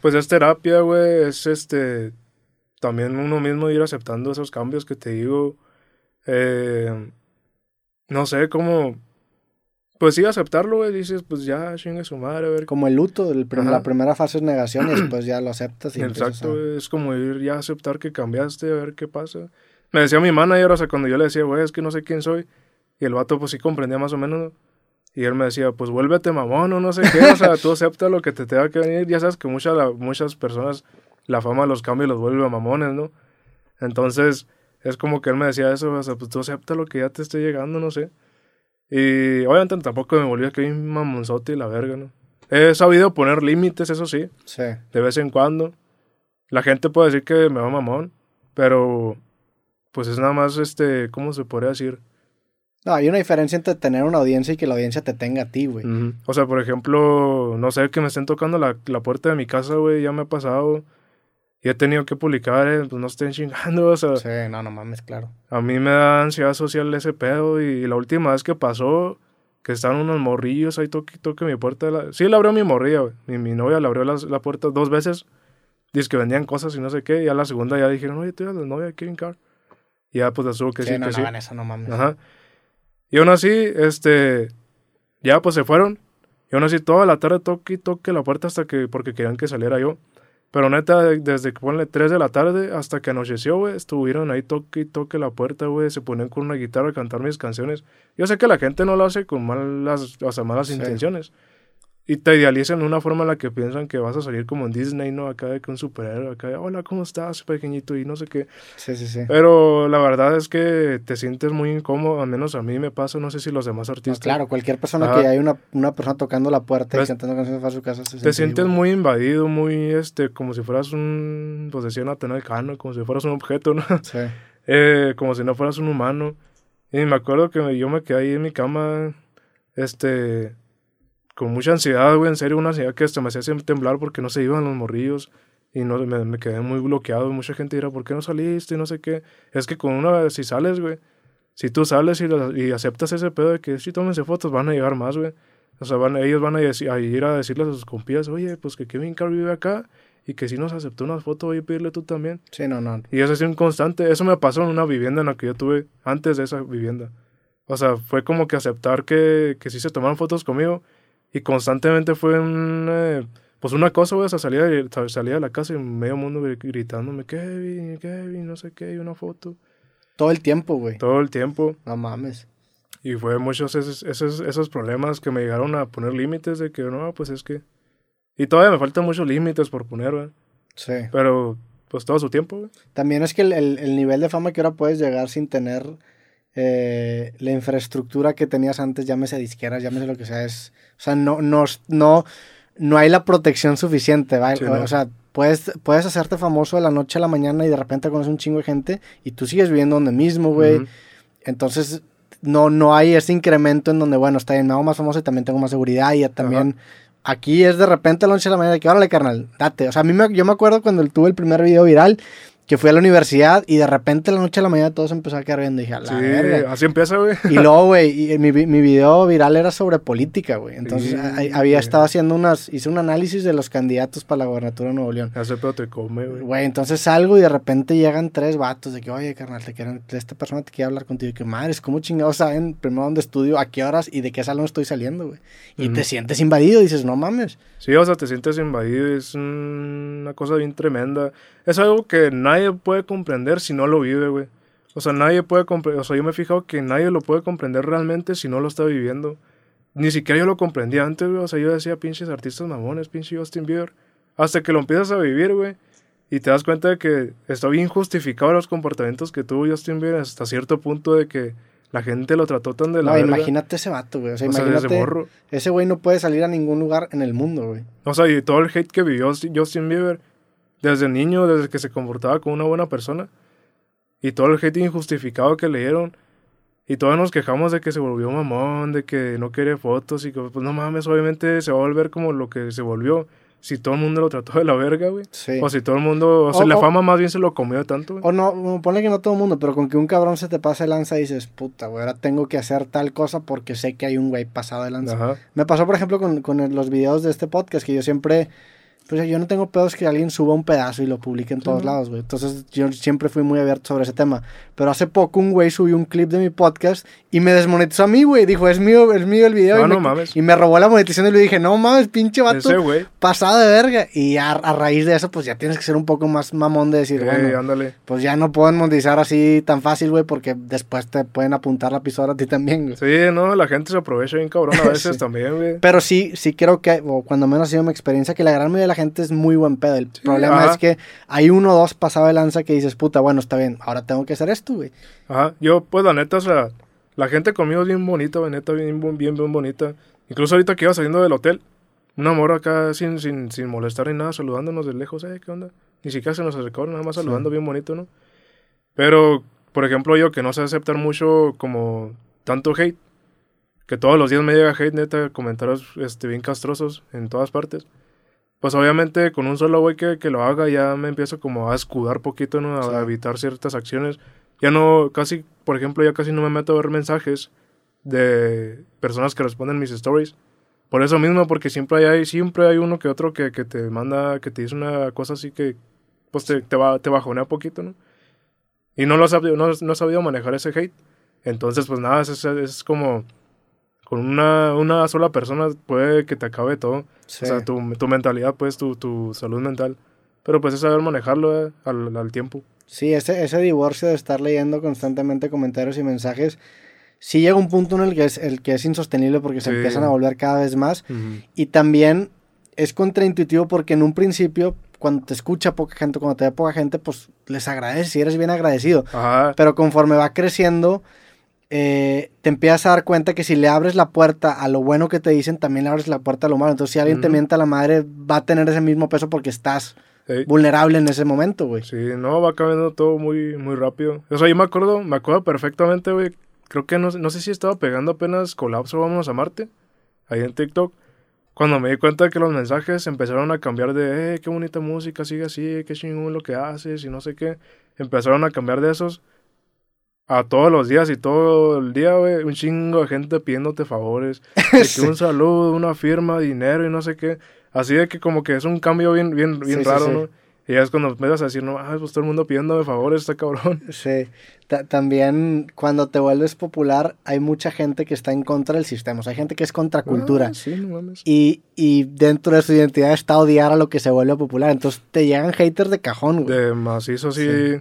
Pues es terapia, güey, es este, también uno mismo ir aceptando esos cambios que te digo. Eh, no sé, cómo pues sí, aceptarlo, güey. Dices, pues ya, chingue su madre, a ver. Como el luto, el la primera fase es negación y después ya lo aceptas. Y Exacto, es como ir ya a aceptar que cambiaste, a ver qué pasa. Me decía mi manager, o sea, cuando yo le decía, güey, es que no sé quién soy. Y el vato, pues sí comprendía más o menos. Y él me decía, pues vuélvete mamón o no sé qué. O sea, tú acepta lo que te tenga que venir. Ya sabes que muchas, muchas personas, la fama los cambia y los vuelve mamones, ¿no? Entonces, es como que él me decía eso, o sea, pues tú acepta lo que ya te esté llegando, no sé. Y obviamente tampoco me volvió a que un mamonzote y la verga, ¿no? He sabido poner límites, eso sí. Sí. De vez en cuando. La gente puede decir que me va mamón, pero pues es nada más, este, ¿cómo se podría decir? No, hay una diferencia entre tener una audiencia y que la audiencia te tenga a ti, güey. O sea, por ejemplo, no sé, que me estén tocando la, la puerta de mi casa, güey, ya me ha pasado. Y he tenido que publicar, eh, pues no estén chingando, o sea. Sí, no, no mames, claro. A mí me da ansiedad social ese pedo. Y, la última vez que pasó, que estaban unos morrillos ahí toque, toque mi puerta. La... Sí, la abrió mi morrilla, güey. Mi, mi novia le abrió la, la, puerta dos veces. Dice que vendían cosas y no sé qué. Y a la segunda ya dijeron, oye, tú eres la novia de Kevin Carr. Y ya pues la subo que sí, sí no, que no, Eso, no mames. Ajá. Y aún así, este. Ya pues se fueron. Y aún así toda la tarde toque y toque la puerta hasta que. Porque querían que saliera yo. Pero neta, desde que ponle 3 de la tarde hasta que anocheció, güey, estuvieron ahí toque y toque la puerta, güey, se ponían con una guitarra a cantar mis canciones. Yo sé que la gente no lo hace con malas, o sea, malas intenciones y te idealizan de una forma en la que piensan que vas a salir como en Disney, ¿no? Acá de que un superhéroe, acá de, hola, ¿cómo estás, pequeñito? Y no sé qué. Sí, sí, sí. Pero la verdad es que te sientes muy incómodo, al menos a mí me pasa, no sé si los demás artistas. claro, cualquier persona que hay una, una persona tocando la puerta y cantando canciones para su casa se Te sientes muy invadido, muy, este, como si fueras un, pues decía Nathaniel Cano, como si fueras un objeto, ¿no? Sí. eh, como si no fueras un humano. Y me acuerdo que yo me quedé ahí en mi cama, este con mucha ansiedad, güey, en serio, una ansiedad que hasta me hacía temblar porque no se iban los morrillos y no, me, me quedé muy bloqueado. Mucha gente dirá, ¿por qué no saliste? Y no sé qué. Es que con una, si sales, güey, si tú sales y, y aceptas ese pedo de que si tómense fotos, van a llegar más, güey. O sea, van, ellos van a, a, ir a decirle a sus compías, oye, pues que Kevin Carr vive acá y que si nos aceptó una foto, voy a pedirle tú también. Sí, no, no. Y eso es un constante. Eso me pasó en una vivienda en la que yo tuve antes de esa vivienda. O sea, fue como que aceptar que, que sí se tomaron fotos conmigo y constantemente fue un, eh, pues una cosa, güey, o sea, salía, salía de la casa y medio mundo gritándome, Kevin, Kevin, no sé qué, y una foto. Todo el tiempo, güey. Todo el tiempo. No mames. Y fue muchos esos, esos, esos problemas que me llegaron a poner límites de que, no, pues es que... Y todavía me faltan muchos límites por poner, güey. Sí. Pero, pues todo su tiempo, güey. También es que el, el, el nivel de fama que ahora puedes llegar sin tener eh, la infraestructura que tenías antes, llámese disqueras, llámese lo que sea, es, o sea, no, no, no, no hay la protección suficiente, ¿vale? O sea, puedes, puedes hacerte famoso de la noche a la mañana y de repente conoces un chingo de gente y tú sigues viviendo donde mismo, güey. Entonces, no, no hay ese incremento en donde, bueno, está bien, me hago más famoso y también tengo más seguridad y también... Aquí es de repente a la noche a la mañana que, órale, carnal, date. O sea, a mí me, yo me acuerdo cuando tuve el primer video viral, que fui a la universidad y de repente la noche a la mañana todo se empezó a quedar viendo. Y dije, a la sí, así empieza, güey. Y luego, güey, mi, mi video viral era sobre política, güey. Entonces había estado haciendo unas, hice un análisis de los candidatos para la gobernatura de Nuevo León. Hace pedo te come, güey. Güey, entonces salgo y de repente llegan tres vatos de que, oye, carnal, te quieren, esta persona te quiere hablar contigo. Y que, madres, ¿cómo chingados saben primero dónde estudio, a qué horas y de qué salón estoy saliendo, güey? Y te sientes invadido, dices, no mames. Sí, o sea, te sientes invadido, es una cosa bien tremenda. Es algo que nadie puede comprender si no lo vive, güey. O sea, nadie puede comprender, o sea, yo me he fijado que nadie lo puede comprender realmente si no lo está viviendo. Ni siquiera yo lo comprendía antes, güey. O sea, yo decía pinches artistas mamones, pinche Justin Bieber. Hasta que lo empiezas a vivir, güey. Y te das cuenta de que está bien justificado los comportamientos que tuvo Justin Bieber hasta cierto punto de que la gente lo trató tan de la No, imagínate ese vato, güey. O sea, imagínate. Ese güey no puede salir a ningún lugar en el mundo, güey. O sea, y todo el hate que vivió Justin Bieber desde niño, desde que se comportaba como una buena persona. Y todo el hate injustificado que le dieron. Y todos nos quejamos de que se volvió mamón, de que no quiere fotos y que, pues no mames, obviamente se va a volver como lo que se volvió. Si todo el mundo lo trató de la verga, güey. Sí. O si todo el mundo, o, sea, la fama más bien se lo comió tanto, güey. O no, ponle que no todo el mundo, pero con que un cabrón se te pase lanza y dices, puta, güey, ahora tengo que hacer tal cosa porque sé que hay un güey pasado de lanza. Me pasó, por ejemplo, con, con los videos de este podcast, que yo siempre Pues yo no tengo pedos que alguien suba un pedazo y lo publique en todos lados, güey. Entonces yo siempre fui muy abierto sobre ese tema. Pero hace poco un güey subió un clip de mi podcast y me desmonetizó a mí, güey. Dijo, es mío, es mío el video. No, y, no me, mames. y me robó la monetización y le dije, no mames, pinche vato. Ese güey. Pasado de verga. Y a, a raíz de eso, pues ya tienes que ser un poco más mamón de decir, Eh, bueno, ándale. pues ya no pueden monetizar así tan fácil, güey, porque después te pueden apuntar la pistola a ti también, güey. Sí, no, la gente se aprovecha bien cabrón a veces Sí. también, güey. Pero sí, sí creo que, o cuando menos ha sido mi experiencia, que la gran mayoría de la gente es muy buen pedo. El problema ajá. es que hay uno o dos pasado de lanza que dices, puta, bueno, está bien, ahora tengo que hacer esto, güey. Ajá, yo, pues la neta, o sea, la gente conmigo es bien bonita, güey, neta, bien, bien, bien, bien bonita. Incluso ahorita que iba saliendo del hotel, una morra acá sin, sin, sin molestar ni nada, saludándonos de lejos, eh, ¿qué onda? Ni siquiera se nos acercó, nada más saludando bien bonito, ¿no? Pero, por ejemplo, yo que no sé aceptar mucho como tanto hate, que todos los días me llega hate, neta, comentarios este, bien castrosos en todas partes. Pues obviamente con un solo güey que, que lo haga ya me empiezo como a escudar poquito, ¿no? A, Sí. a evitar ciertas acciones. Ya no, casi, por ejemplo, ya casi no me meto a ver mensajes de personas que responden mis stories. Por eso mismo, porque siempre hay, siempre hay uno que otro que, que te manda, que te dice una cosa así que, pues te, te, va, te bajonea poquito, ¿no? Y no lo has sabido, no, no sabido manejar ese hate. Entonces, pues nada, es, es, es como con una, una sola persona puede que te acabe todo. Sí. O sea, tu, tu mentalidad, pues, tu, tu salud mental. Pero pues es saber manejarlo eh, al, al tiempo. Sí, ese, ese divorcio de estar leyendo constantemente comentarios y mensajes, sí llega un punto en el que es, el que es insostenible porque se Sí. empiezan a volver cada vez más. Y también es contraintuitivo porque en un principio, cuando te escucha poca gente, cuando te ve poca gente, pues les agradeces y eres bien agradecido. Ajá. Pero conforme va creciendo, eh, te empiezas a dar cuenta que si le abres la puerta a lo bueno que te dicen, también le abres la puerta a lo malo. Entonces, si alguien te Ujú. mienta a la madre, va a tener ese mismo peso porque estás vulnerable en ese momento, güey. Sí, no, va cambiando todo muy, muy rápido. O sea, yo me acuerdo, me acuerdo perfectamente, güey. Creo que no, no sé si estaba pegando apenas Colapso Vámonos a Marte, ahí en TikTok. Cuando me di cuenta de que los mensajes empezaron a cambiar de, eh, qué bonita música, sigue así, qué chingón lo que haces y no sé qué. Empezaron a cambiar de esos a todos los días y todo el día, güey, un chingo de gente pidiéndote favores. De que un saludo, una firma, dinero y no sé qué. Así de que como que es un cambio bien, bien, bien Sí, raro, sí. ¿no? Y ya es cuando empiezas a decir, no, ah, pues todo el mundo pidiéndome favores, está cabrón. Sí. Ta- también cuando te vuelves popular, hay mucha gente que está en contra del sistema. O sea, hay gente que es contracultura. Ah, sí, no mames. Y, y dentro de su identidad está odiar a lo que se vuelve popular. Entonces te llegan haters de cajón, güey. De macizo, sí. Sí.